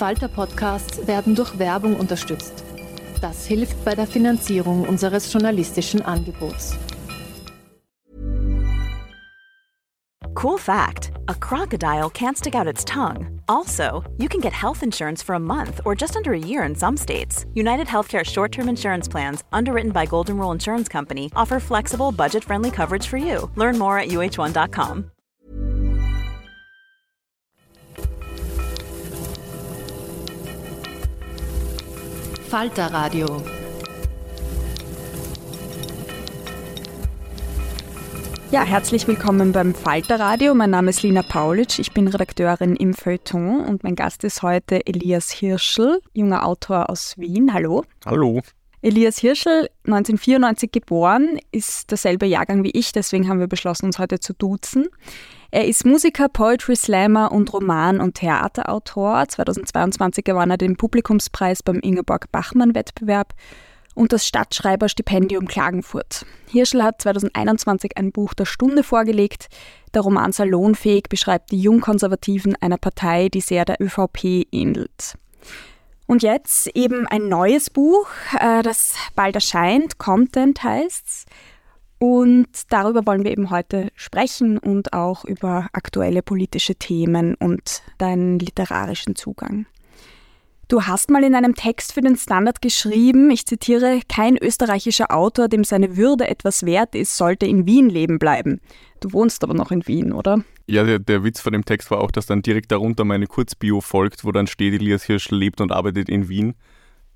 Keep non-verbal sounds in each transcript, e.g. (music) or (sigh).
Falter-Podcasts werden durch Werbung unterstützt. Das hilft bei der Finanzierung unseres journalistischen Angebots. Cool fact a crocodile can't stick out its tongue. Also, you can get health insurance for a month or just under a year in some states. United Healthcare short term insurance plans, underwritten by Golden Rule Insurance Company, offer flexible, budget friendly coverage for you. Learn more at uh1.com. Falter Radio Ja, herzlich willkommen beim Falter Radio. Mein Name ist Lina Paulitsch, ich bin Redakteurin im Feuilleton und mein Gast ist heute Elias Hirschel, junger Autor aus Wien. Hallo. Hallo. Elias Hirschel, 1994 geboren, ist derselbe Jahrgang wie ich, deswegen haben wir beschlossen, uns heute zu duzen. Er ist Musiker, Poetry Slammer und Roman- und Theaterautor. 2022 gewann er den Publikumspreis beim Ingeborg Bachmann-Wettbewerb und das Stadtschreiberstipendium Klagenfurt. Hirschel hat 2021 ein Buch der Stunde vorgelegt. Der Roman Salonfähig beschreibt die Jungkonservativen einer Partei, die sehr der ÖVP ähnelt. Und jetzt eben ein neues Buch, äh, das bald erscheint, Content heißt's. Und darüber wollen wir eben heute sprechen und auch über aktuelle politische Themen und deinen literarischen Zugang. Du hast mal in einem Text für den Standard geschrieben, ich zitiere, kein österreichischer Autor, dem seine Würde etwas wert ist, sollte in Wien leben bleiben. Du wohnst aber noch in Wien, oder? Ja, der, der Witz von dem Text war auch, dass dann direkt darunter meine Kurzbio folgt, wo dann steht, Elias Hirsch lebt und arbeitet in Wien.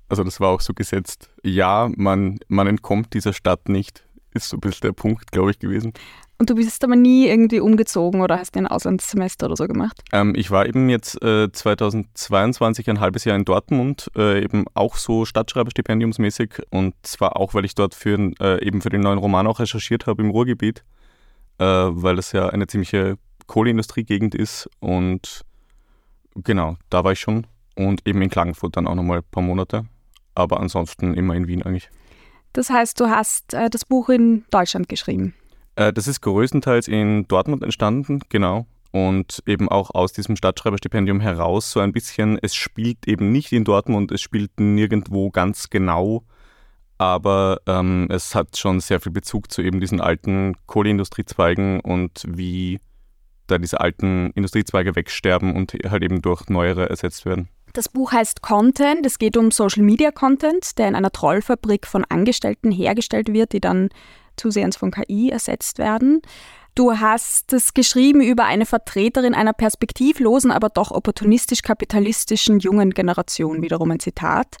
Also das war auch so gesetzt. Ja, man, man entkommt dieser Stadt nicht, ist so ein bisschen der Punkt, glaube ich, gewesen. Und du bist aber nie irgendwie umgezogen oder hast ein Auslandssemester oder so gemacht? Ähm, ich war eben jetzt äh, 2022 ein halbes Jahr in Dortmund, äh, eben auch so Stadtschreiberstipendiumsmäßig und zwar auch, weil ich dort für, äh, eben für den neuen Roman auch recherchiert habe im Ruhrgebiet, äh, weil das ja eine ziemliche Kohleindustriegegend ist und genau, da war ich schon und eben in Klagenfurt dann auch nochmal ein paar Monate, aber ansonsten immer in Wien eigentlich. Das heißt, du hast äh, das Buch in Deutschland geschrieben? Äh, das ist größtenteils in Dortmund entstanden, genau. Und eben auch aus diesem Stadtschreiberstipendium heraus so ein bisschen, es spielt eben nicht in Dortmund, es spielt nirgendwo ganz genau, aber ähm, es hat schon sehr viel Bezug zu eben diesen alten Kohleindustriezweigen und wie da diese alten Industriezweige wegsterben und halt eben durch neuere ersetzt werden. Das Buch heißt Content. Es geht um Social Media Content, der in einer Trollfabrik von Angestellten hergestellt wird, die dann zusehends von KI ersetzt werden. Du hast es geschrieben über eine Vertreterin einer perspektivlosen, aber doch opportunistisch-kapitalistischen jungen Generation. Wiederum ein Zitat.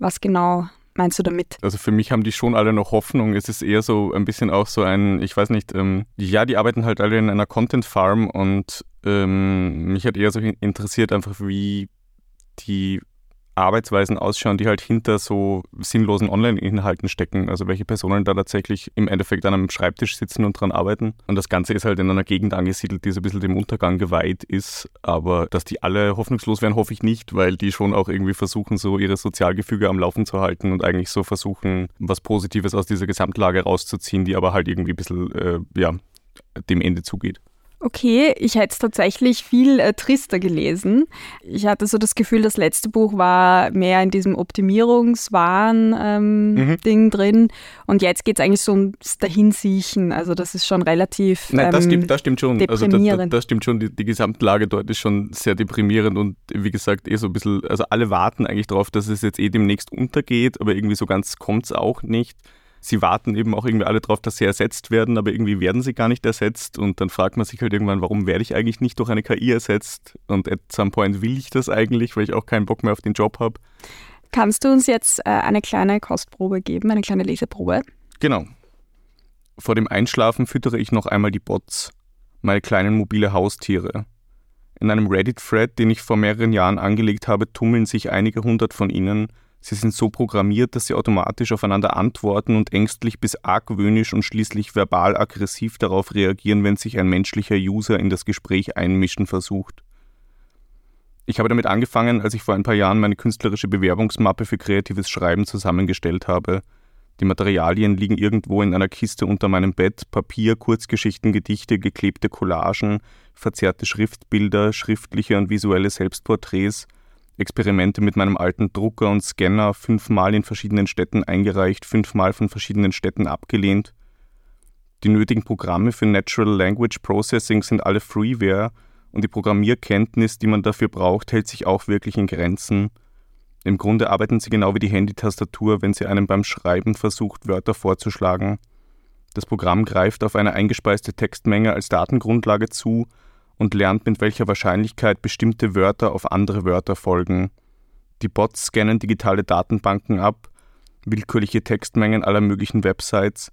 Was genau meinst du damit? Also für mich haben die schon alle noch Hoffnung. Es ist eher so ein bisschen auch so ein, ich weiß nicht, ähm, ja, die arbeiten halt alle in einer Content Farm und ähm, mich hat eher so interessiert einfach, wie die Arbeitsweisen ausschauen, die halt hinter so sinnlosen Online-Inhalten stecken. Also welche Personen da tatsächlich im Endeffekt an einem Schreibtisch sitzen und dran arbeiten. Und das Ganze ist halt in einer Gegend angesiedelt, die so ein bisschen dem Untergang geweiht ist. Aber dass die alle hoffnungslos werden, hoffe ich nicht, weil die schon auch irgendwie versuchen, so ihre Sozialgefüge am Laufen zu halten und eigentlich so versuchen, was Positives aus dieser Gesamtlage rauszuziehen, die aber halt irgendwie ein bisschen, äh, ja, dem Ende zugeht. Okay, ich hätte es tatsächlich viel äh, trister gelesen. Ich hatte so das Gefühl, das letzte Buch war mehr in diesem Optimierungswahn-Ding ähm, mhm. drin. Und jetzt geht es eigentlich so ums Dahinsiechen. Also das ist schon relativ Nein, das, ähm, stimmt, das stimmt schon. Deprimierend. Also das, das stimmt schon. Die, die Gesamtlage dort ist schon sehr deprimierend und wie gesagt, eh so ein bisschen, also alle warten eigentlich darauf, dass es jetzt eh demnächst untergeht, aber irgendwie so ganz kommt es auch nicht sie warten eben auch irgendwie alle darauf, dass sie ersetzt werden, aber irgendwie werden sie gar nicht ersetzt und dann fragt man sich halt irgendwann, warum werde ich eigentlich nicht durch eine KI ersetzt und at some point will ich das eigentlich, weil ich auch keinen Bock mehr auf den Job habe. Kannst du uns jetzt äh, eine kleine Kostprobe geben, eine kleine Leseprobe? Genau. Vor dem Einschlafen füttere ich noch einmal die Bots, meine kleinen mobile Haustiere. In einem Reddit-Thread, den ich vor mehreren Jahren angelegt habe, tummeln sich einige hundert von ihnen, Sie sind so programmiert, dass sie automatisch aufeinander antworten und ängstlich bis argwöhnisch und schließlich verbal aggressiv darauf reagieren, wenn sich ein menschlicher User in das Gespräch einmischen versucht. Ich habe damit angefangen, als ich vor ein paar Jahren meine künstlerische Bewerbungsmappe für kreatives Schreiben zusammengestellt habe. Die Materialien liegen irgendwo in einer Kiste unter meinem Bett, Papier, Kurzgeschichten, Gedichte, geklebte Collagen, verzerrte Schriftbilder, schriftliche und visuelle Selbstporträts, Experimente mit meinem alten Drucker und Scanner fünfmal in verschiedenen Städten eingereicht, fünfmal von verschiedenen Städten abgelehnt. Die nötigen Programme für Natural Language Processing sind alle Freeware und die Programmierkenntnis, die man dafür braucht, hält sich auch wirklich in Grenzen. Im Grunde arbeiten sie genau wie die Handytastatur, wenn sie einem beim Schreiben versucht, Wörter vorzuschlagen. Das Programm greift auf eine eingespeiste Textmenge als Datengrundlage zu und lernt, mit welcher Wahrscheinlichkeit bestimmte Wörter auf andere Wörter folgen. Die Bots scannen digitale Datenbanken ab, willkürliche Textmengen aller möglichen Websites,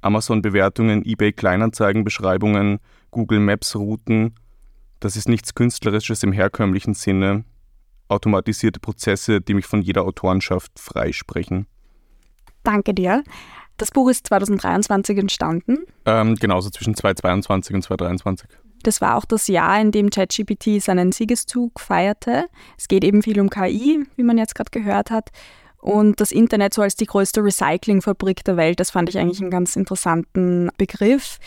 Amazon-Bewertungen, eBay-Kleinanzeigen-Beschreibungen, Google Maps-Routen. Das ist nichts Künstlerisches im herkömmlichen Sinne, automatisierte Prozesse, die mich von jeder Autorenschaft freisprechen. Danke dir. Das Buch ist 2023 entstanden. Ähm, genauso zwischen 2022 und 2023. Das war auch das Jahr, in dem ChatGPT seinen Siegeszug feierte. Es geht eben viel um KI, wie man jetzt gerade gehört hat. Und das Internet so als die größte Recyclingfabrik der Welt, das fand ich eigentlich einen ganz interessanten Begriff.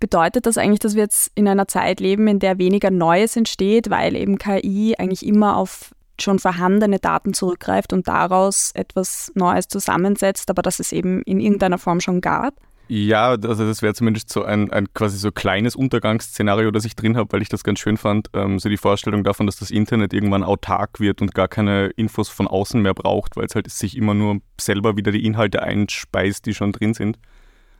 Bedeutet das eigentlich, dass wir jetzt in einer Zeit leben, in der weniger Neues entsteht, weil eben KI eigentlich immer auf schon vorhandene Daten zurückgreift und daraus etwas Neues zusammensetzt, aber dass es eben in irgendeiner Form schon gab? Ja, also das wäre zumindest so ein, ein quasi so kleines Untergangsszenario, das ich drin habe, weil ich das ganz schön fand. Ähm, so die Vorstellung davon, dass das Internet irgendwann autark wird und gar keine Infos von außen mehr braucht, weil es halt sich immer nur selber wieder die Inhalte einspeist, die schon drin sind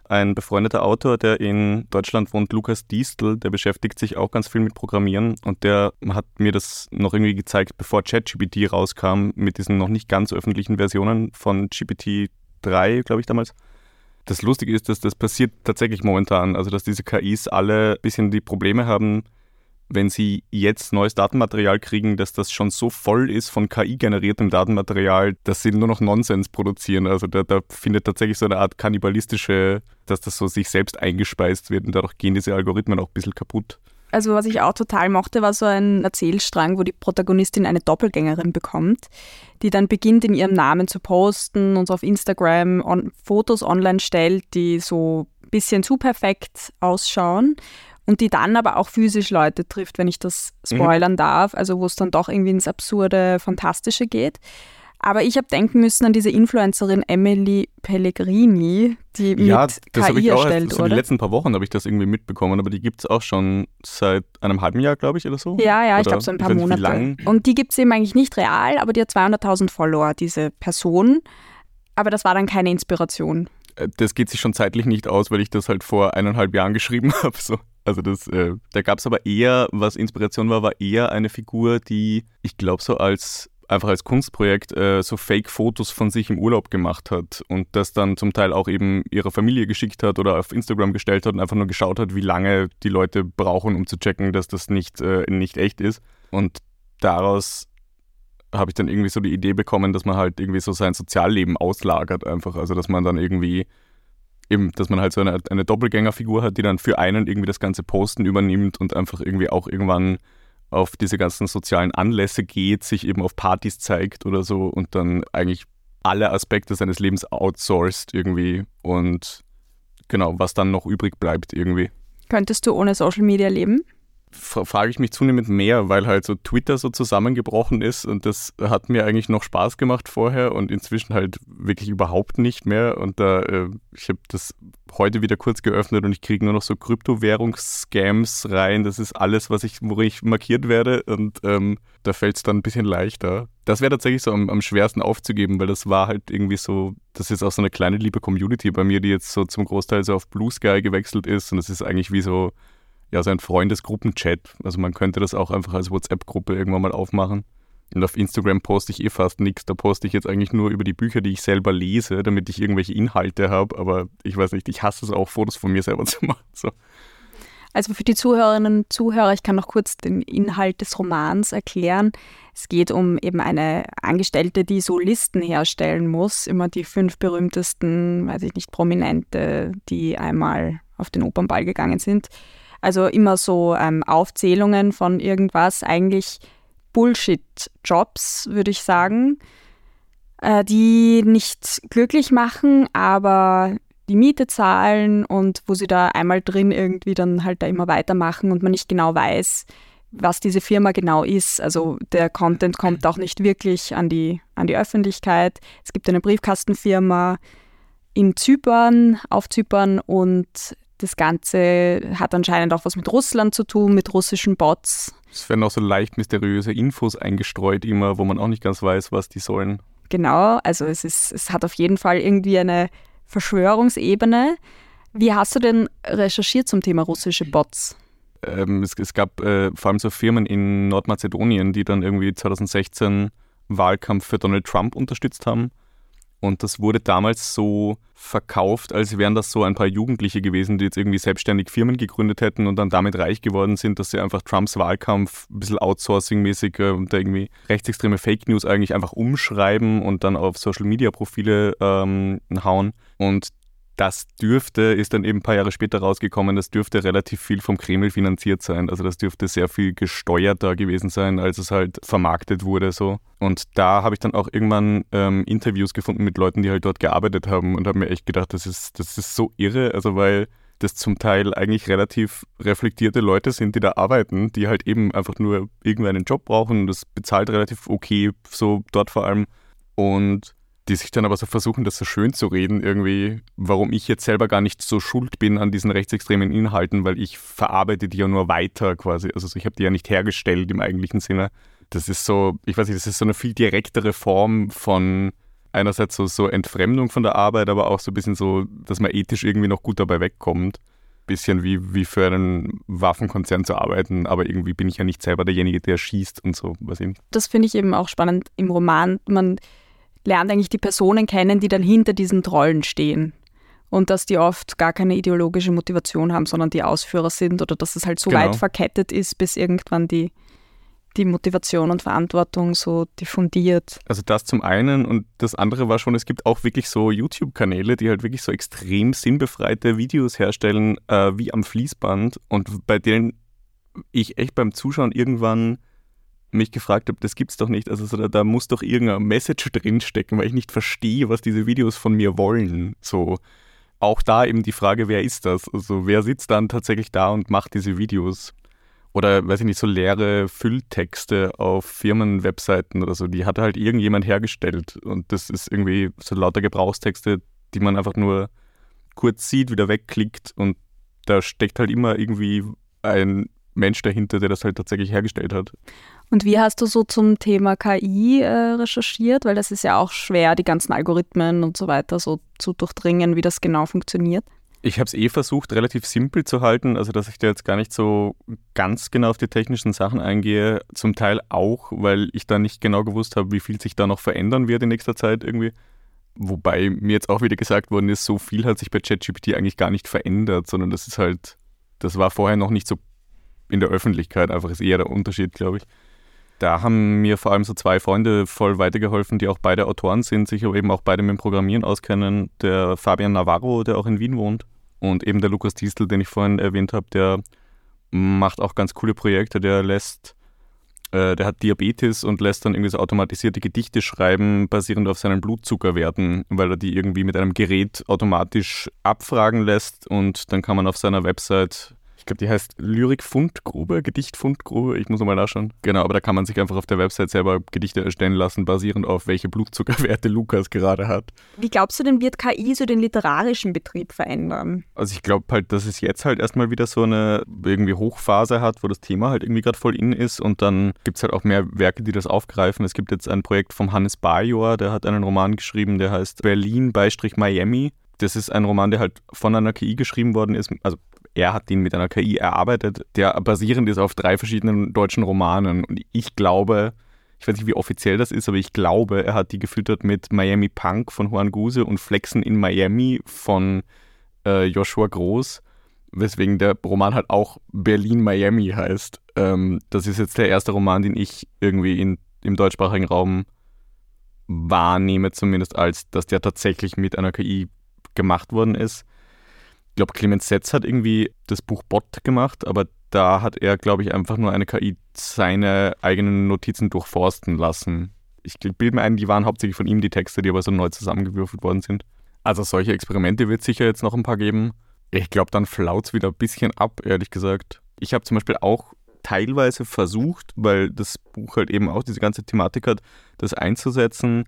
ein befreundeter Autor, der in Deutschland wohnt, Lukas Diestel, der beschäftigt sich auch ganz viel mit Programmieren und der hat mir das noch irgendwie gezeigt, bevor ChatGPT rauskam, mit diesen noch nicht ganz öffentlichen Versionen von GPT 3, glaube ich damals. Das Lustige ist, dass das passiert tatsächlich momentan, also dass diese KIs alle ein bisschen die Probleme haben, wenn Sie jetzt neues Datenmaterial kriegen, dass das schon so voll ist von KI-generiertem Datenmaterial, dass Sie nur noch Nonsens produzieren. Also da, da, findet tatsächlich so eine Art kannibalistische, dass das so sich selbst eingespeist wird und dadurch gehen diese Algorithmen auch ein bisschen kaputt. Also was ich auch total mochte, war so ein Erzählstrang, wo die Protagonistin eine Doppelgängerin bekommt, die dann beginnt in ihrem Namen zu posten und auf Instagram on Fotos online stellt, die so ein bisschen zu perfekt ausschauen und die dann aber auch physisch Leute trifft, wenn ich das mhm. spoilern mhm. darf, also wo es dann doch irgendwie ins absurde, fantastische geht. Aber ich habe denken müssen an diese Influencerin Emily Pellegrini, die ja, mit das KI ich auch erstellt, erst, oder? die letzten paar Wochen habe ich das irgendwie mitbekommen, aber die gibt es auch schon seit einem halben Jahr, glaube ich, oder so. Ja, ja, oder ich glaube so ein paar Monate. Und die gibt es eben eigentlich nicht real, aber die hat 200.000 Follower, diese Person. Aber das war dann keine Inspiration. Äh, das geht sich schon zeitlich nicht aus, weil ich das halt vor eineinhalb Jahren (laughs) geschrieben habe. So. Also das, äh, da gab es aber eher, was Inspiration war, war eher eine Figur, die ich glaube so als einfach als Kunstprojekt äh, so Fake-Fotos von sich im Urlaub gemacht hat und das dann zum Teil auch eben ihrer Familie geschickt hat oder auf Instagram gestellt hat und einfach nur geschaut hat, wie lange die Leute brauchen, um zu checken, dass das nicht, äh, nicht echt ist. Und daraus habe ich dann irgendwie so die Idee bekommen, dass man halt irgendwie so sein Sozialleben auslagert einfach. Also dass man dann irgendwie eben, dass man halt so eine, eine Doppelgängerfigur hat, die dann für einen irgendwie das ganze Posten übernimmt und einfach irgendwie auch irgendwann auf diese ganzen sozialen Anlässe geht, sich eben auf Partys zeigt oder so und dann eigentlich alle Aspekte seines Lebens outsourced irgendwie und genau, was dann noch übrig bleibt irgendwie. Könntest du ohne Social Media leben? Frage ich mich zunehmend mehr, weil halt so Twitter so zusammengebrochen ist und das hat mir eigentlich noch Spaß gemacht vorher und inzwischen halt wirklich überhaupt nicht mehr. Und da, äh, ich habe das heute wieder kurz geöffnet und ich kriege nur noch so Kryptowährungsscams rein. Das ist alles, was ich, wo ich markiert werde und ähm, da fällt es dann ein bisschen leichter. Das wäre tatsächlich so am, am schwersten aufzugeben, weil das war halt irgendwie so, das ist auch so eine kleine liebe Community bei mir, die jetzt so zum Großteil so auf Blue Sky gewechselt ist und das ist eigentlich wie so ja, so ein Freundesgruppenchat. Also man könnte das auch einfach als WhatsApp-Gruppe irgendwann mal aufmachen. Und auf Instagram poste ich eh fast nichts. Da poste ich jetzt eigentlich nur über die Bücher, die ich selber lese, damit ich irgendwelche Inhalte habe. Aber ich weiß nicht, ich hasse es auch, Fotos von mir selber (laughs) zu machen. So. Also für die Zuhörerinnen und Zuhörer, ich kann noch kurz den Inhalt des Romans erklären. Es geht um eben eine Angestellte, die so Listen herstellen muss, immer die fünf berühmtesten, weiß ich nicht, Prominente, die einmal auf den Opernball gegangen sind. Also immer so ähm, Aufzählungen von irgendwas, eigentlich Bullshit-Jobs, würde ich sagen, äh, die nicht glücklich machen, aber die Miete zahlen und wo sie da einmal drin irgendwie dann halt da immer weitermachen und man nicht genau weiß, was diese Firma genau ist. Also der Content kommt auch nicht wirklich an die, an die Öffentlichkeit. Es gibt eine Briefkastenfirma in Zypern, auf Zypern und das Ganze hat anscheinend auch was mit Russland zu tun, mit russischen Bots. Es werden auch so leicht mysteriöse Infos eingestreut, immer, wo man auch nicht ganz weiß, was die sollen. Genau, also es, ist, es hat auf jeden Fall irgendwie eine Verschwörungsebene. Wie hast du denn recherchiert zum Thema russische Bots? Ähm, es, es, gab äh, vor allem so Firmen in Nordmazedonien, die dann irgendwie 2016 Wahlkampf für Donald Trump unterstützt haben. Und das wurde damals so verkauft, als wären das so ein paar Jugendliche gewesen, die jetzt irgendwie selbstständig Firmen gegründet hätten und dann damit reich geworden sind, dass sie einfach Trumps Wahlkampf ein bisschen outsourcing-mäßig äh, da irgendwie rechtsextreme Fake News eigentlich einfach umschreiben und dann auf Social-Media-Profile ähm, hauen. Und das dürfte, ist dann eben ein paar Jahre später rausgekommen, das dürfte relativ viel vom Kreml finanziert sein. Also das dürfte sehr viel gesteuerter gewesen sein, als es halt vermarktet wurde so. Und da habe ich dann auch irgendwann ähm, Interviews gefunden mit Leuten, die halt dort gearbeitet haben und habe mir echt gedacht, das ist, das ist so irre, also weil das zum Teil eigentlich relativ reflektierte Leute sind, die da arbeiten, die halt eben einfach nur irgendeinen Job brauchen. Das bezahlt relativ okay, so dort vor allem. Und die sich dann aber so versuchen, das so schön zu reden, irgendwie, warum ich jetzt selber gar nicht so schuld bin an diesen rechtsextremen Inhalten, weil ich verarbeite die ja nur weiter quasi. Also ich habe die ja nicht hergestellt im eigentlichen Sinne. Das ist so, ich weiß nicht, das ist so eine viel direktere Form von einerseits so, so Entfremdung von der Arbeit, aber auch so ein bisschen so, dass man ethisch irgendwie noch gut dabei wegkommt. Bisschen wie, wie für einen Waffenkonzern zu arbeiten, aber irgendwie bin ich ja nicht selber derjenige, der schießt und so, weiß ich nicht. Das finde ich eben auch spannend im Roman. Man lernt eigentlich die Personen kennen, die dann hinter diesen Trollen stehen. Und dass die oft gar keine ideologische Motivation haben, sondern die Ausführer sind oder dass es halt so genau. weit verkettet ist, bis irgendwann die, die Motivation und Verantwortung so diffundiert. Also das zum einen und das andere war schon, es gibt auch wirklich so YouTube-Kanäle, die halt wirklich so extrem sinnbefreite Videos herstellen, äh, wie am Fließband und bei denen ich echt beim Zuschauen irgendwann mich gefragt habe, das gibt's doch nicht. Also da, da muss doch irgendein Message drinstecken, weil ich nicht verstehe, was diese Videos von mir wollen. So auch da eben die Frage, wer ist das? Also wer sitzt dann tatsächlich da und macht diese Videos? Oder weiß ich nicht, so leere Fülltexte auf Firmenwebseiten oder so, die hat halt irgendjemand hergestellt. Und das ist irgendwie so lauter Gebrauchstexte, die man einfach nur kurz sieht, wieder wegklickt und da steckt halt immer irgendwie ein Mensch dahinter, der das halt tatsächlich hergestellt hat. Und wie hast du so zum Thema KI äh, recherchiert? Weil das ist ja auch schwer, die ganzen Algorithmen und so weiter so zu durchdringen, wie das genau funktioniert. Ich habe es eh versucht, relativ simpel zu halten, also dass ich da jetzt gar nicht so ganz genau auf die technischen Sachen eingehe. Zum Teil auch, weil ich da nicht genau gewusst habe, wie viel sich da noch verändern wird in nächster Zeit irgendwie. Wobei mir jetzt auch wieder gesagt worden ist, so viel hat sich bei ChatGPT eigentlich gar nicht verändert, sondern das ist halt, das war vorher noch nicht so in der Öffentlichkeit, einfach ist eher der Unterschied, glaube ich. Da haben mir vor allem so zwei Freunde voll weitergeholfen, die auch beide Autoren sind, sich aber eben auch beide mit dem Programmieren auskennen. Der Fabian Navarro, der auch in Wien wohnt, und eben der Lukas Diestel, den ich vorhin erwähnt habe, der macht auch ganz coole Projekte. Der lässt, äh, der hat Diabetes und lässt dann irgendwie so automatisierte Gedichte schreiben, basierend auf seinen Blutzuckerwerten, weil er die irgendwie mit einem Gerät automatisch abfragen lässt und dann kann man auf seiner Website glaube, die heißt Lyrik-Fundgrube, Gedicht-Fundgrube. Ich muss nochmal nachschauen. Genau, aber da kann man sich einfach auf der Website selber Gedichte erstellen lassen, basierend auf welche Blutzuckerwerte (laughs) Lukas gerade hat. Wie glaubst du denn, wird KI so den literarischen Betrieb verändern? Also ich glaube halt, dass es jetzt halt erstmal wieder so eine irgendwie Hochphase hat, wo das Thema halt irgendwie gerade voll in ist und dann gibt es halt auch mehr Werke, die das aufgreifen. Es gibt jetzt ein Projekt vom Hannes Bajor, der hat einen Roman geschrieben, der heißt Berlin-Miami. Das ist ein Roman, der halt von einer KI geschrieben worden ist, also er hat den mit einer KI erarbeitet, der basierend ist auf drei verschiedenen deutschen Romanen. Und ich glaube, ich weiß nicht, wie offiziell das ist, aber ich glaube, er hat die gefüttert mit Miami Punk von Juan Guse und Flexen in Miami von äh, Joshua Groß, weswegen der Roman halt auch Berlin Miami heißt. Ähm, das ist jetzt der erste Roman, den ich irgendwie in, im deutschsprachigen Raum wahrnehme, zumindest als, dass der tatsächlich mit einer KI gemacht worden ist glaube, Clemens Setz hat irgendwie das Buch Bot gemacht, aber da hat er, glaube ich, einfach nur eine KI seine eigenen Notizen durchforsten lassen. Ich bilde mir ein, die waren hauptsächlich von ihm die Texte, die aber so neu zusammengewürfelt worden sind. Also solche Experimente wird es sicher jetzt noch ein paar geben. Ich glaube, dann flaut es wieder ein bisschen ab, ehrlich gesagt. Ich habe zum Beispiel auch teilweise versucht, weil das Buch halt eben auch diese ganze Thematik hat, das einzusetzen.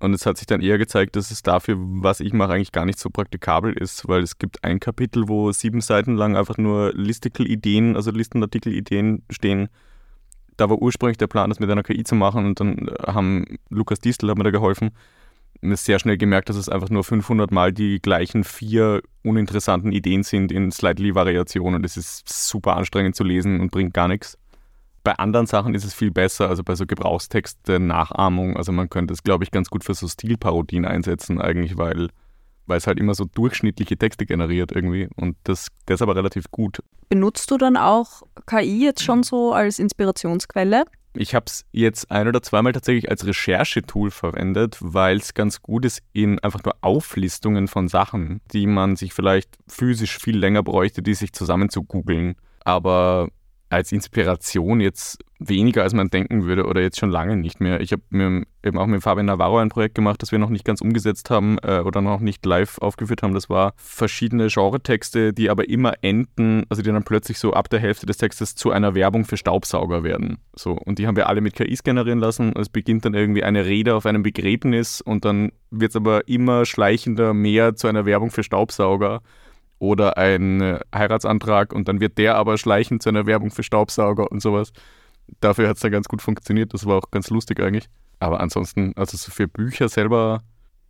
Und es hat sich dann eher gezeigt, dass es dafür, was ich mache, eigentlich gar nicht so praktikabel ist, weil es gibt ein Kapitel, wo sieben Seiten lang einfach nur Listicle-Ideen, also Listenartikel-Ideen stehen. Da war ursprünglich der Plan, das mit einer KI zu machen und dann haben Lukas Distel hat mir da geholfen sehr schnell gemerkt, dass es einfach nur 500 Mal die gleichen vier uninteressanten Ideen sind in slightly Variationen. Das ist super anstrengend zu lesen und bringt gar nichts. Bei anderen Sachen ist es viel besser, also bei so Gebrauchstexte, Nachahmung. Also man könnte es, glaube ich, ganz gut für so Stilparodien einsetzen eigentlich, weil, weil es halt immer so durchschnittliche Texte generiert irgendwie. Und das, das ist aber relativ gut. Benutzt du dann auch KI jetzt schon so als Inspirationsquelle? Ich habe es jetzt ein oder zweimal tatsächlich als Recherchetool verwendet, weil es ganz gut ist in einfach nur Auflistungen von Sachen, die man sich vielleicht physisch viel länger bräuchte, die sich zusammen zu googeln. Aber als Inspiration jetzt weniger, als man denken würde oder jetzt schon lange nicht mehr. Ich habe eben auch mit Fabian Navarro ein Projekt gemacht, das wir noch nicht ganz umgesetzt haben äh, oder noch nicht live aufgeführt haben. Das war verschiedene Genretexte, die aber immer enden, also die dann plötzlich so ab der Hälfte des Textes zu einer Werbung für Staubsauger werden. So, und die haben wir alle mit KIs generieren lassen. Es beginnt dann irgendwie eine Rede auf einem Begräbnis und dann wird es aber immer schleichender mehr zu einer Werbung für Staubsauger oder ein Heiratsantrag und dann wird der aber schleichend zu einer Werbung für Staubsauger und sowas. Dafür hat es dann ganz gut funktioniert. Das war auch ganz lustig eigentlich. Aber ansonsten, also so für Bücher selber,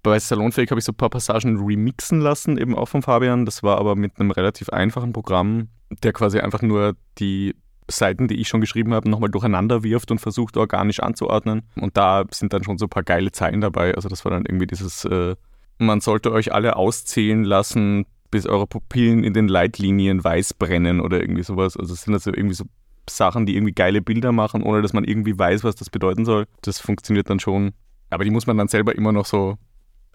bei Salonfähig habe ich so ein paar Passagen remixen lassen, eben auch von Fabian. Das war aber mit einem relativ einfachen Programm, der quasi einfach nur die Seiten, die ich schon geschrieben habe, nochmal durcheinander wirft und versucht organisch anzuordnen. Und da sind dann schon so ein paar geile Zeilen dabei. Also das war dann irgendwie dieses, äh, man sollte euch alle auszählen lassen, bis eure Pupillen in den Leitlinien weiß brennen oder irgendwie sowas. Also es sind also irgendwie so Sachen, die irgendwie geile Bilder machen, ohne dass man irgendwie weiß, was das bedeuten soll. Das funktioniert dann schon. Aber die muss man dann selber immer noch so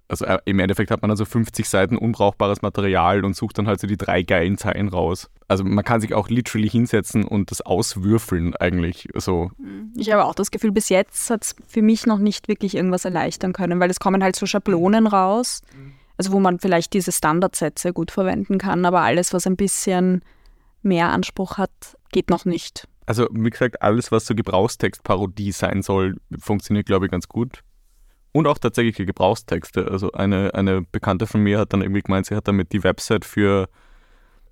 also äh, im Endeffekt hat man also 50 Seiten unbrauchbares Material und sucht dann halt so die drei geilen Zeilen raus. Also man kann sich auch literally hinsetzen und das auswürfeln eigentlich so. Ich habe auch das Gefühl, bis jetzt hat es für mich noch nicht wirklich irgendwas erleichtern können, weil es kommen halt so Schablonen raus. Mhm also wo man vielleicht diese Standardsätze gut verwenden kann, aber alles, was ein bisschen mehr Anspruch hat, geht noch nicht. Also wie gesagt, alles, was so Gebrauchstextparodie sein soll, funktioniert, glaube ich, ganz gut. Und auch tatsächliche Gebrauchstexte. Also eine, eine Bekannte von mir hat dann irgendwie gemeint, sie hat damit die Website für,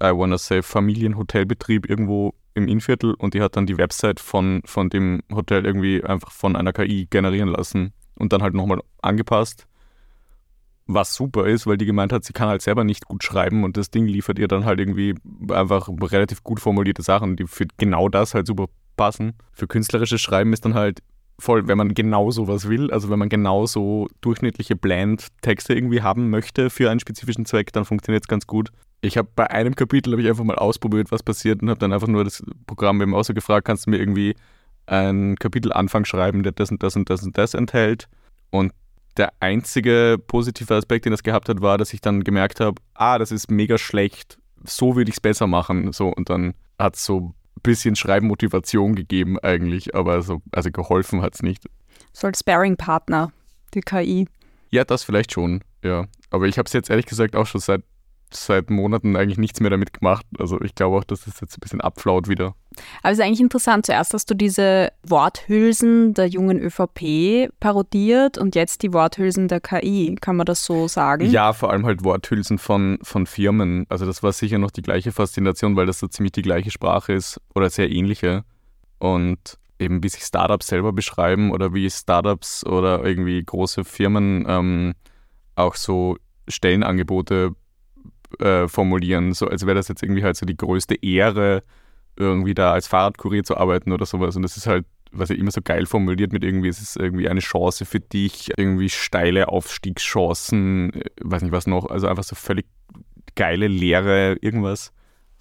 I wanna say, Familienhotelbetrieb irgendwo im Innviertel und die hat dann die Website von, von dem Hotel irgendwie einfach von einer KI generieren lassen und dann halt nochmal angepasst was super ist, weil die gemeint hat, sie kann halt selber nicht gut schreiben und das Ding liefert ihr dann halt irgendwie einfach relativ gut formulierte Sachen, die für genau das halt super passen. Für künstlerisches Schreiben ist dann halt voll, wenn man genau sowas will, also wenn man genau so durchschnittliche Bland-Texte irgendwie haben möchte für einen spezifischen Zweck, dann funktioniert es ganz gut. Ich habe bei einem Kapitel habe ich einfach mal ausprobiert, was passiert und habe dann einfach nur das Programm eben so gefragt, kannst du mir irgendwie einen Kapitelanfang schreiben, der das und das und das und das enthält und der einzige positive Aspekt, den das gehabt hat, war, dass ich dann gemerkt habe, ah, das ist mega schlecht, so würde ich es besser machen. So, und dann hat es so ein bisschen Schreibmotivation gegeben eigentlich, aber so, also geholfen hat es nicht. So als Sparring-Partner, die KI. Ja, das vielleicht schon, ja. Aber ich habe es jetzt ehrlich gesagt auch schon seit seit Monaten eigentlich nichts mehr damit gemacht. Also ich glaube auch, dass das jetzt ein bisschen abflaut wieder. Aber es ist eigentlich interessant. Zuerst hast du diese Worthülsen der jungen ÖVP parodiert und jetzt die Worthülsen der KI. Kann man das so sagen? Ja, vor allem halt Worthülsen von, von Firmen. Also das war sicher noch die gleiche Faszination, weil das so ziemlich die gleiche Sprache ist oder sehr ähnliche. Und eben wie sich Startups selber beschreiben oder wie Startups oder irgendwie große Firmen ähm, auch so Stellenangebote äh, formulieren, so als wäre das jetzt irgendwie halt so die größte Ehre, irgendwie da als Fahrradkurier zu arbeiten oder sowas. Und das ist halt, was er immer so geil formuliert mit irgendwie, es ist irgendwie eine Chance für dich, irgendwie steile Aufstiegschancen, äh, weiß nicht was noch, also einfach so völlig geile Lehre, irgendwas.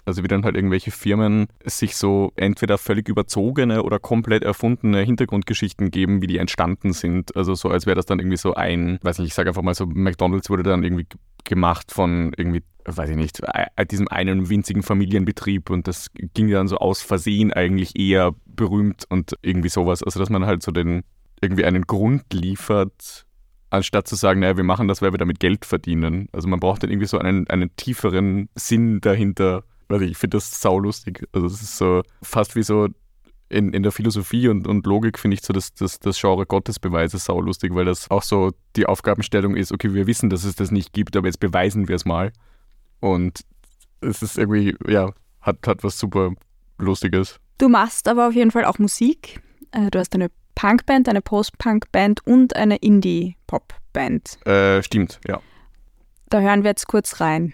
Also wie dann halt irgendwelche Firmen sich so entweder völlig überzogene oder komplett erfundene Hintergrundgeschichten geben, wie die entstanden sind. Also so, als wäre das dann irgendwie so ein, weiß nicht, ich sage einfach mal so, McDonalds wurde dann irgendwie gemacht von irgendwie, weiß ich nicht, diesem einen winzigen Familienbetrieb und das ging dann so aus Versehen eigentlich eher berühmt und irgendwie sowas. Also dass man halt so den irgendwie einen Grund liefert, anstatt zu sagen, naja, wir machen das, weil wir damit Geld verdienen. Also man braucht dann irgendwie so einen, einen tieferen Sinn dahinter. Also ich finde das saulustig. Also es ist so fast wie so in, in der Philosophie und, und Logik finde ich so das, das, das Genre Gottesbeweise saulustig, weil das auch so die Aufgabenstellung ist, okay, wir wissen, dass es das nicht gibt, aber jetzt beweisen wir es mal. Und es ist irgendwie, ja, hat, hat was super Lustiges. Du machst aber auf jeden Fall auch Musik. Äh, du hast eine Punkband, eine Post-Punk-Band und eine Indie-Pop-Band. Äh, stimmt, ja. Da hören wir jetzt kurz rein.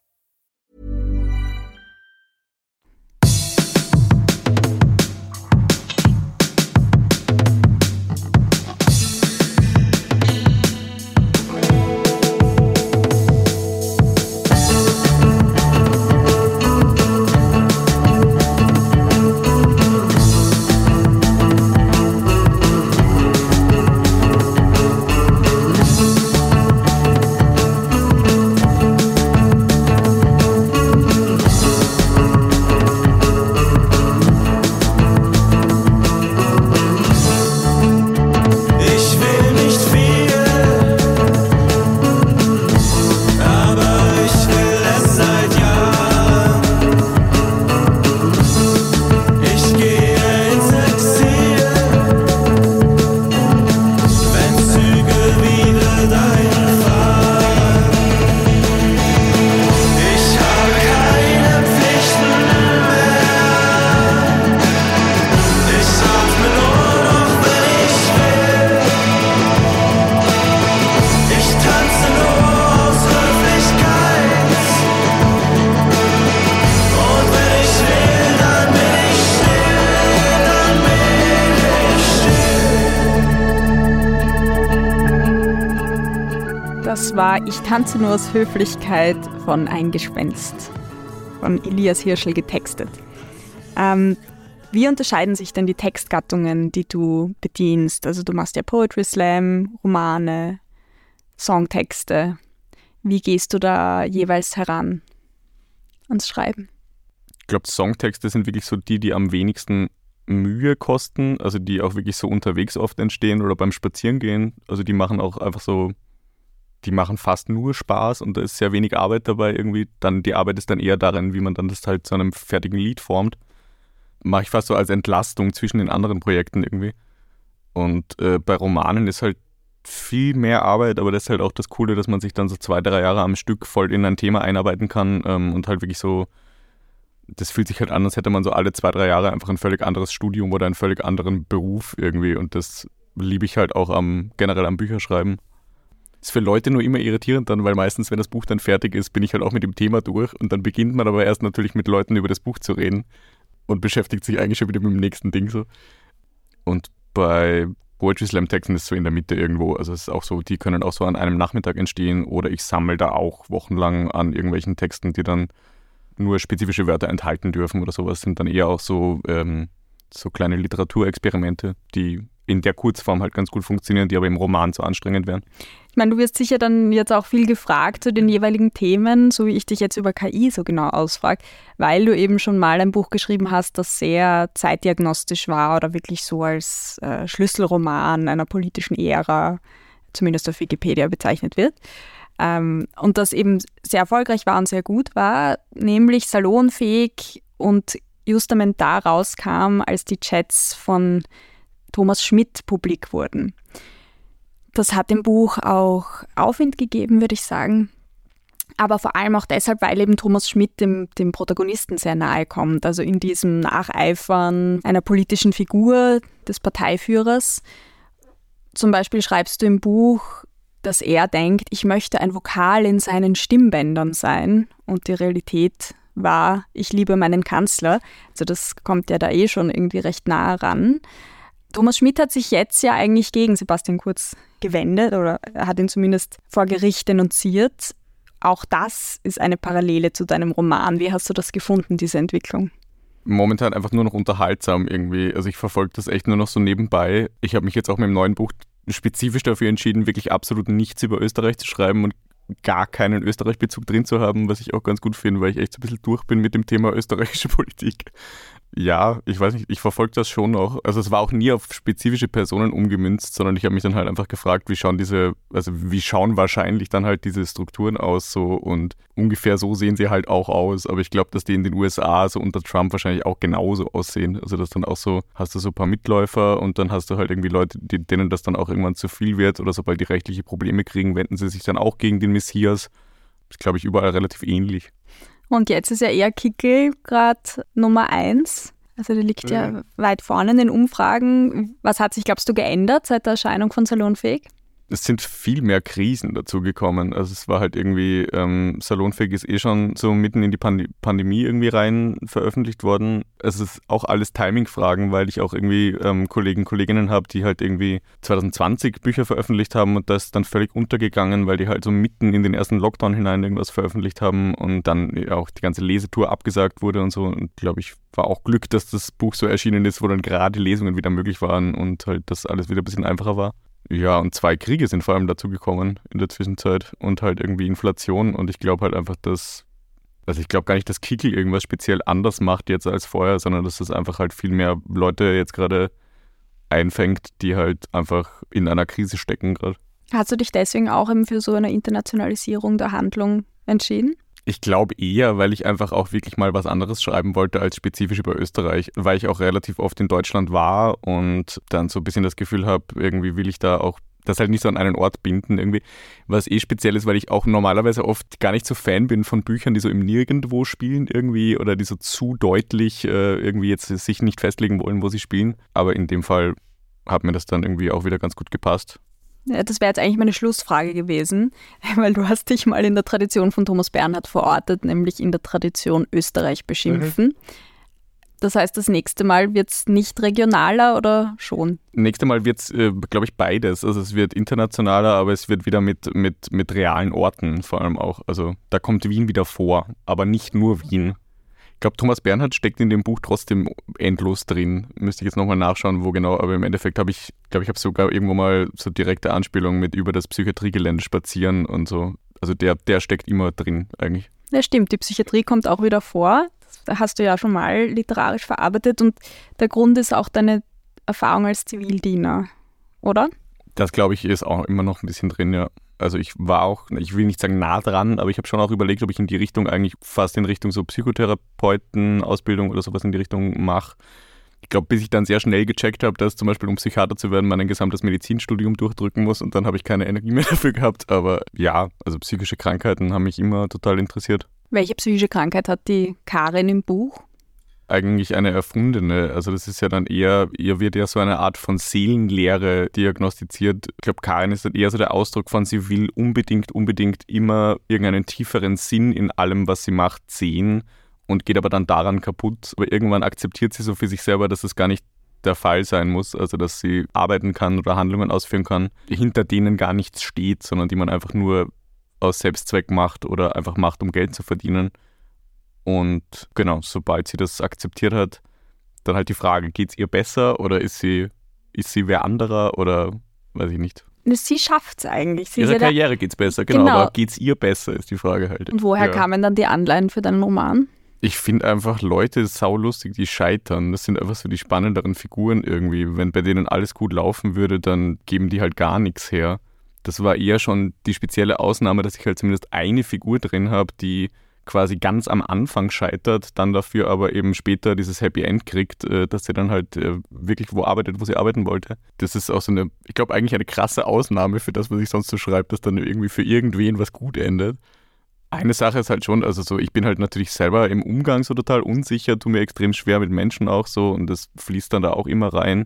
tanze nur aus Höflichkeit von Ein Gespenst von Elias Hirschel getextet. Ähm, wie unterscheiden sich denn die Textgattungen, die du bedienst? Also du machst ja Poetry Slam, Romane, Songtexte. Wie gehst du da jeweils heran ans Schreiben? Ich glaube, Songtexte sind wirklich so die, die am wenigsten Mühe kosten, also die auch wirklich so unterwegs oft entstehen oder beim Spazierengehen. Also die machen auch einfach so, die machen fast nur Spaß und da ist sehr wenig Arbeit dabei irgendwie. Dann die Arbeit ist dann eher darin, wie man dann das halt zu einem fertigen Lied formt. Mache ich fast so als Entlastung zwischen den anderen Projekten irgendwie. Und äh, bei Romanen ist halt viel mehr Arbeit, aber das ist halt auch das Coole, dass man sich dann so zwei, drei Jahre am Stück voll in ein Thema einarbeiten kann ähm, und halt wirklich so, das fühlt sich halt an, als hätte man so alle zwei, drei Jahre einfach ein völlig anderes Studium oder einen völlig anderen Beruf irgendwie und das liebe ich halt auch am, generell am Bücherschreiben. Ist für Leute nur immer irritierend dann, weil meistens, wenn das Buch dann fertig ist, bin ich halt auch mit dem Thema durch und dann beginnt man aber erst natürlich mit Leuten über das Buch zu reden und beschäftigt sich eigentlich schon wieder mit dem nächsten Ding so. Und bei Poetry Slam Texten ist so in der Mitte irgendwo. Also es ist auch so, die können auch so an einem Nachmittag entstehen oder ich sammle da auch wochenlang an irgendwelchen Texten, die dann nur spezifische Wörter enthalten dürfen oder sowas, sind dann eher auch so, ähm, so kleine Literaturexperimente, die in der Kurzform halt ganz gut funktionieren, die aber im Roman zu anstrengend wären. Ich meine, du wirst sicher dann jetzt auch viel gefragt zu den jeweiligen Themen, so wie ich dich jetzt über KI so genau ausfrage, weil du eben schon mal ein Buch geschrieben hast, das sehr zeitdiagnostisch war oder wirklich so als äh, Schlüsselroman einer politischen Ära, zumindest auf Wikipedia bezeichnet wird. Ähm, und das eben sehr erfolgreich war und sehr gut war, nämlich salonfähig und justament da rauskam, als die Chats von Thomas Schmidt publik wurden. Das hat dem Buch auch Aufwind gegeben, würde ich sagen. Aber vor allem auch deshalb, weil eben Thomas Schmidt dem, dem Protagonisten sehr nahe kommt. Also in diesem Nacheifern einer politischen Figur des Parteiführers. Zum Beispiel schreibst du im Buch, dass er denkt, ich möchte ein Vokal in seinen Stimmbändern sein. Und die Realität war, ich liebe meinen Kanzler. Also das kommt ja da eh schon irgendwie recht nah ran. Thomas Schmidt hat sich jetzt ja eigentlich gegen Sebastian Kurz gewendet oder er hat ihn zumindest vor Gericht denunziert. Auch das ist eine Parallele zu deinem Roman. Wie hast du das gefunden, diese Entwicklung? momentan einfach nur noch unterhaltsam irgendwie. Also ich verfolge das echt nur noch so nebenbei. Ich habe mich jetzt auch mit dem neuen Buch spezifisch dafür entschieden, wirklich absolut nichts über Österreich zu schreiben und gar keinen Österreich-Bezug drin zu haben, was ich auch ganz gut finde, weil ich echt so ein bisschen durch bin mit dem Thema österreichische (laughs) Politik. Ja, ich weiß nicht, ich verfolge das schon noch. Also es war auch nie auf spezifische Personen umgemünzt, sondern ich habe mich dann halt einfach gefragt, wie schauen diese, also wie schauen wahrscheinlich dann halt diese Strukturen aus so und ungefähr so sehen sie halt auch aus. Aber ich glaube, dass die in den USA so unter Trump wahrscheinlich auch genauso aussehen. Also dass dann auch so, hast du so ein paar Mitläufer und dann hast du halt irgendwie Leute, die, denen das dann auch irgendwann zu viel wird oder sobald die rechtliche Probleme kriegen, wenden sie sich dann auch gegen den Messias. Das ist, glaube ich, überall relativ ähnlich. Und jetzt ist ja eher Kickel gerade Nummer eins. Also der liegt ja. ja weit vorne in den Umfragen. Was hat sich, glaubst du, geändert seit der Erscheinung von Salonfähig? Es sind viel mehr Krisen dazu gekommen. Also es war halt irgendwie, ähm, Salonfähig ist eh schon so mitten in die Pand Pandemie irgendwie rein veröffentlicht worden. Es ist auch alles Timing-Fragen, weil ich auch irgendwie ähm, Kollegen, Kolleginnen habe, die halt irgendwie 2020 Bücher veröffentlicht haben und das dann völlig untergegangen, weil die halt so mitten in den ersten Lockdown hinein irgendwas veröffentlicht haben und dann auch die ganze Lesetour abgesagt wurde und so. Und glaube ich, war auch Glück, dass das Buch so erschienen ist, wo dann gerade Lesungen wieder möglich waren und halt das alles wieder ein bisschen einfacher war. Ja, und zwei Kriege sind vor allem dazu gekommen in der Zwischenzeit und halt irgendwie Inflation. Und ich glaube halt einfach, dass, also ich glaube gar nicht, dass Kiki irgendwas speziell anders macht jetzt als vorher, sondern dass das einfach halt viel mehr Leute jetzt gerade einfängt, die halt einfach in einer Krise stecken gerade. Hast du dich deswegen auch eben für so eine Internationalisierung der Handlung entschieden? Ich glaube eher, weil ich einfach auch wirklich mal was anderes schreiben wollte als spezifisch über Österreich, weil ich auch relativ oft in Deutschland war und dann so ein bisschen das Gefühl habe, irgendwie will ich da auch das halt nicht so an einen Ort binden irgendwie. Was eh speziell ist, weil ich auch normalerweise oft gar nicht so Fan bin von Büchern, die so im Nirgendwo spielen irgendwie oder die so zu deutlich äh, irgendwie jetzt sich nicht festlegen wollen, wo sie spielen. Aber in dem Fall hat mir das dann irgendwie auch wieder ganz gut gepasst. Ja, das wäre jetzt eigentlich meine Schlussfrage gewesen, (laughs) weil du hast dich mal in der Tradition von Thomas Bernhard verortet, nämlich in der Tradition Österreich beschimpfen. Mhm. Das heißt, das nächste Mal wird es nicht regionaler oder schon? Nächste Mal wird es, äh, glaube ich, beides. Also es wird internationaler, aber es wird wieder mit, mit, mit realen Orten vor allem auch. Also da kommt Wien wieder vor, aber nicht nur Wien glaube, Thomas Bernhard steckt in dem Buch trotzdem endlos drin. Müsste ich jetzt nochmal nachschauen, wo genau. Aber im Endeffekt habe ich, glaube ich, habe sogar irgendwo mal so direkte Anspielungen mit über das Psychiatriegelände spazieren und so. Also der, der steckt immer drin eigentlich. Ja, stimmt. Die Psychiatrie kommt auch wieder vor. Da hast du ja schon mal literarisch verarbeitet und der Grund ist auch deine Erfahrung als Zivildiener, oder? Das glaube ich ist auch immer noch ein bisschen drin, ja. Also ich war auch, ich will nicht sagen nah dran, aber ich habe schon auch überlegt, ob ich in die Richtung eigentlich fast in Richtung so Psychotherapeuten-Ausbildung oder sowas in die Richtung mache. Ich glaube, bis ich dann sehr schnell gecheckt habe, dass zum Beispiel um Psychiater zu werden, man ein gesamtes Medizinstudium durchdrücken muss und dann habe ich keine Energie mehr (laughs) dafür gehabt. Aber ja, also psychische Krankheiten haben mich immer total interessiert. Welche psychische Krankheit hat die Karin im Buch? Eigentlich eine erfundene. Also das ist ja dann eher, ihr wird ja so eine Art von Seelenlehre diagnostiziert. Ich glaube, Karin ist dann eher so der Ausdruck von, sie will unbedingt, unbedingt immer irgendeinen tieferen Sinn in allem, was sie macht, sehen und geht aber dann daran kaputt. Aber irgendwann akzeptiert sie so für sich selber, dass es gar nicht der Fall sein muss, also dass sie arbeiten kann oder Handlungen ausführen kann, hinter denen gar nichts steht, sondern die man einfach nur aus Selbstzweck macht oder einfach macht, um Geld zu verdienen. Und genau, sobald sie das akzeptiert hat, dann halt die Frage, geht es ihr besser oder ist sie, ist sie wer anderer oder weiß ich nicht. Sie schafft es eigentlich. Sie Ihrer ja Karriere geht es besser, genau, genau. aber geht es ihr besser, ist die Frage halt. Und woher ja. kamen dann die Anleihen für deinen Roman? Ich finde einfach Leute saulustig, die scheitern. Das sind einfach so die spannenderen Figuren irgendwie. Wenn bei denen alles gut laufen würde, dann geben die halt gar nichts her. Das war eher schon die spezielle Ausnahme, dass ich halt zumindest eine Figur drin habe, die quasi ganz am Anfang scheitert, dann dafür aber eben später dieses Happy End kriegt, äh, dass sie dann halt äh, wirklich wo arbeitet, wo sie arbeiten wollte. Das ist auch so eine, ich glaube, eigentlich eine krasse Ausnahme für das, was ich sonst so schreibe, dass dann irgendwie für irgendwen was gut endet. Eine Sache ist halt schon, also so, ich bin halt natürlich selber im Umgang so total unsicher, tu mir extrem schwer mit Menschen auch so und das fließt dann da auch immer rein.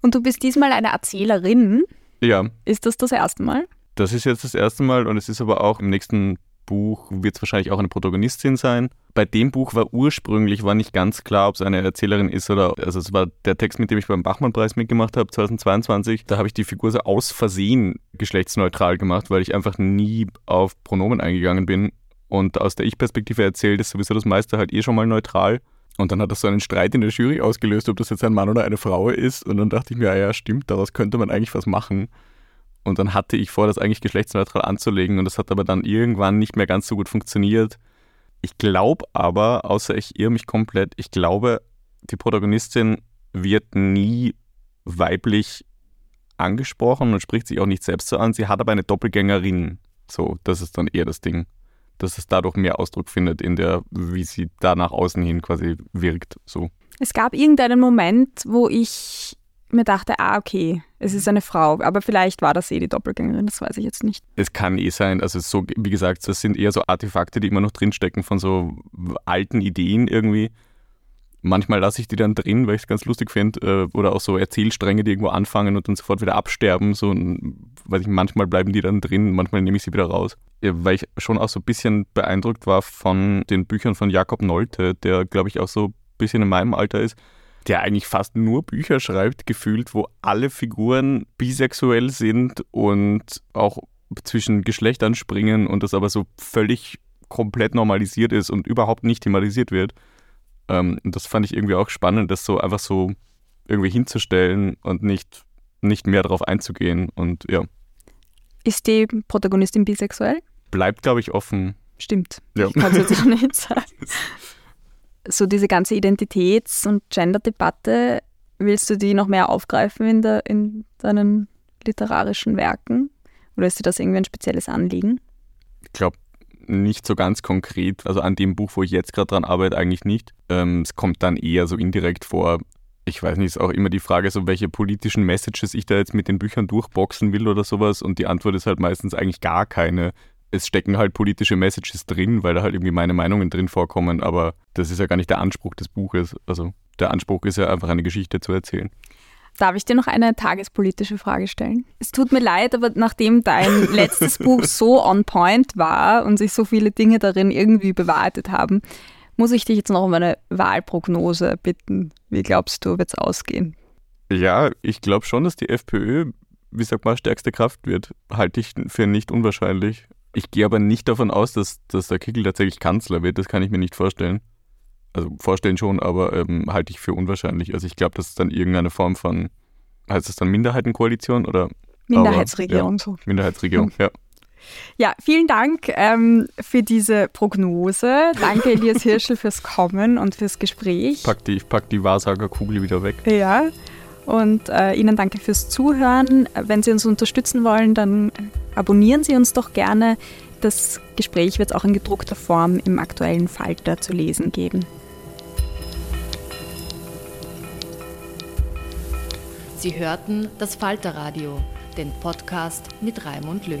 Und du bist diesmal eine Erzählerin. Ja. Ist das das erste Mal? Das ist jetzt das erste Mal und es ist aber auch im nächsten Buch wird es wahrscheinlich auch eine Protagonistin sein. Bei dem Buch war ursprünglich war nicht ganz klar, ob es eine Erzählerin ist oder also es war der Text, mit dem ich beim Bachmann-Preis mitgemacht habe 2022. Da habe ich die Figur so aus Versehen geschlechtsneutral gemacht, weil ich einfach nie auf Pronomen eingegangen bin. Und aus der Ich-Perspektive erzählt ist sowieso das meiste halt eh schon mal neutral. Und dann hat das so einen Streit in der Jury ausgelöst, ob das jetzt ein Mann oder eine Frau ist. Und dann dachte ich mir, ja, stimmt, daraus könnte man eigentlich was machen. Und dann hatte ich vor, das eigentlich geschlechtsneutral anzulegen. Und das hat aber dann irgendwann nicht mehr ganz so gut funktioniert. Ich glaube aber, außer ich irre mich komplett, ich glaube, die Protagonistin wird nie weiblich angesprochen und spricht sich auch nicht selbst so an. Sie hat aber eine Doppelgängerin. So, das ist dann eher das Ding. Dass es dadurch mehr Ausdruck findet in der, wie sie da nach außen hin quasi wirkt. So. Es gab irgendeinen Moment, wo ich mir dachte, ah, okay, es ist eine Frau, aber vielleicht war das eh die Doppelgängerin, das weiß ich jetzt nicht. Es kann eh sein, also so, wie gesagt, das sind eher so Artefakte, die immer noch drinstecken von so alten Ideen irgendwie. Manchmal lasse ich die dann drin, weil ich es ganz lustig finde. Äh, oder auch so Erzählstränge, die irgendwo anfangen und dann sofort wieder absterben. So, weiß ich, manchmal bleiben die dann drin, manchmal nehme ich sie wieder raus. Weil ich schon auch so ein bisschen beeindruckt war von den Büchern von Jakob Nolte, der, glaube ich, auch so ein bisschen in meinem Alter ist, der eigentlich fast nur Bücher schreibt, gefühlt, wo alle Figuren bisexuell sind und auch zwischen Geschlechtern springen und das aber so völlig komplett normalisiert ist und überhaupt nicht thematisiert wird. Ähm, das fand ich irgendwie auch spannend, das so einfach so irgendwie hinzustellen und nicht, nicht mehr darauf einzugehen. Und ja. Ist die Protagonistin bisexuell? Bleibt, glaube ich, offen. Stimmt. Ja. Ich kann es jetzt auch nicht sagen. (laughs) So diese ganze Identitäts- und Gender-Debatte, willst du die noch mehr aufgreifen in, der, in deinen literarischen Werken? Oder ist dir das irgendwie ein spezielles Anliegen? Ich glaube, nicht so ganz konkret, also an dem Buch, wo ich jetzt gerade dran arbeite, eigentlich nicht. Ähm, es kommt dann eher so indirekt vor. Ich weiß nicht, ist auch immer die Frage, so welche politischen Messages ich da jetzt mit den Büchern durchboxen will oder sowas. Und die Antwort ist halt meistens eigentlich gar keine. Es stecken halt politische Messages drin, weil da halt irgendwie meine Meinungen drin vorkommen, aber das ist ja gar nicht der Anspruch des Buches. Also der Anspruch ist ja einfach eine Geschichte zu erzählen. Darf ich dir noch eine tagespolitische Frage stellen? Es tut mir leid, aber nachdem dein (laughs) letztes Buch so on point war und sich so viele Dinge darin irgendwie bewahrheitet haben, muss ich dich jetzt noch um eine Wahlprognose bitten. Wie glaubst du, wird es ausgehen? Ja, ich glaube schon, dass die FPÖ, wie sagt man, stärkste Kraft wird. Halte ich für nicht unwahrscheinlich. Ich gehe aber nicht davon aus, dass, dass der Kickel tatsächlich Kanzler wird. Das kann ich mir nicht vorstellen also vorstellen schon, aber ähm, halte ich für unwahrscheinlich. Also ich glaube, das ist dann irgendeine Form von, heißt das dann Minderheitenkoalition oder? Minderheitsregierung. Aber, ja, so. Minderheitsregierung, ja. Ja, vielen Dank ähm, für diese Prognose. Danke, Elias Hirschel, fürs Kommen und fürs Gespräch. Pack die, ich pack die Wahrsagerkugel wieder weg. Ja, und äh, Ihnen danke fürs Zuhören. Wenn Sie uns unterstützen wollen, dann abonnieren Sie uns doch gerne. Das Gespräch wird es auch in gedruckter Form im aktuellen Falter zu lesen geben. Sie hörten das Falterradio, den Podcast mit Raimund Löw.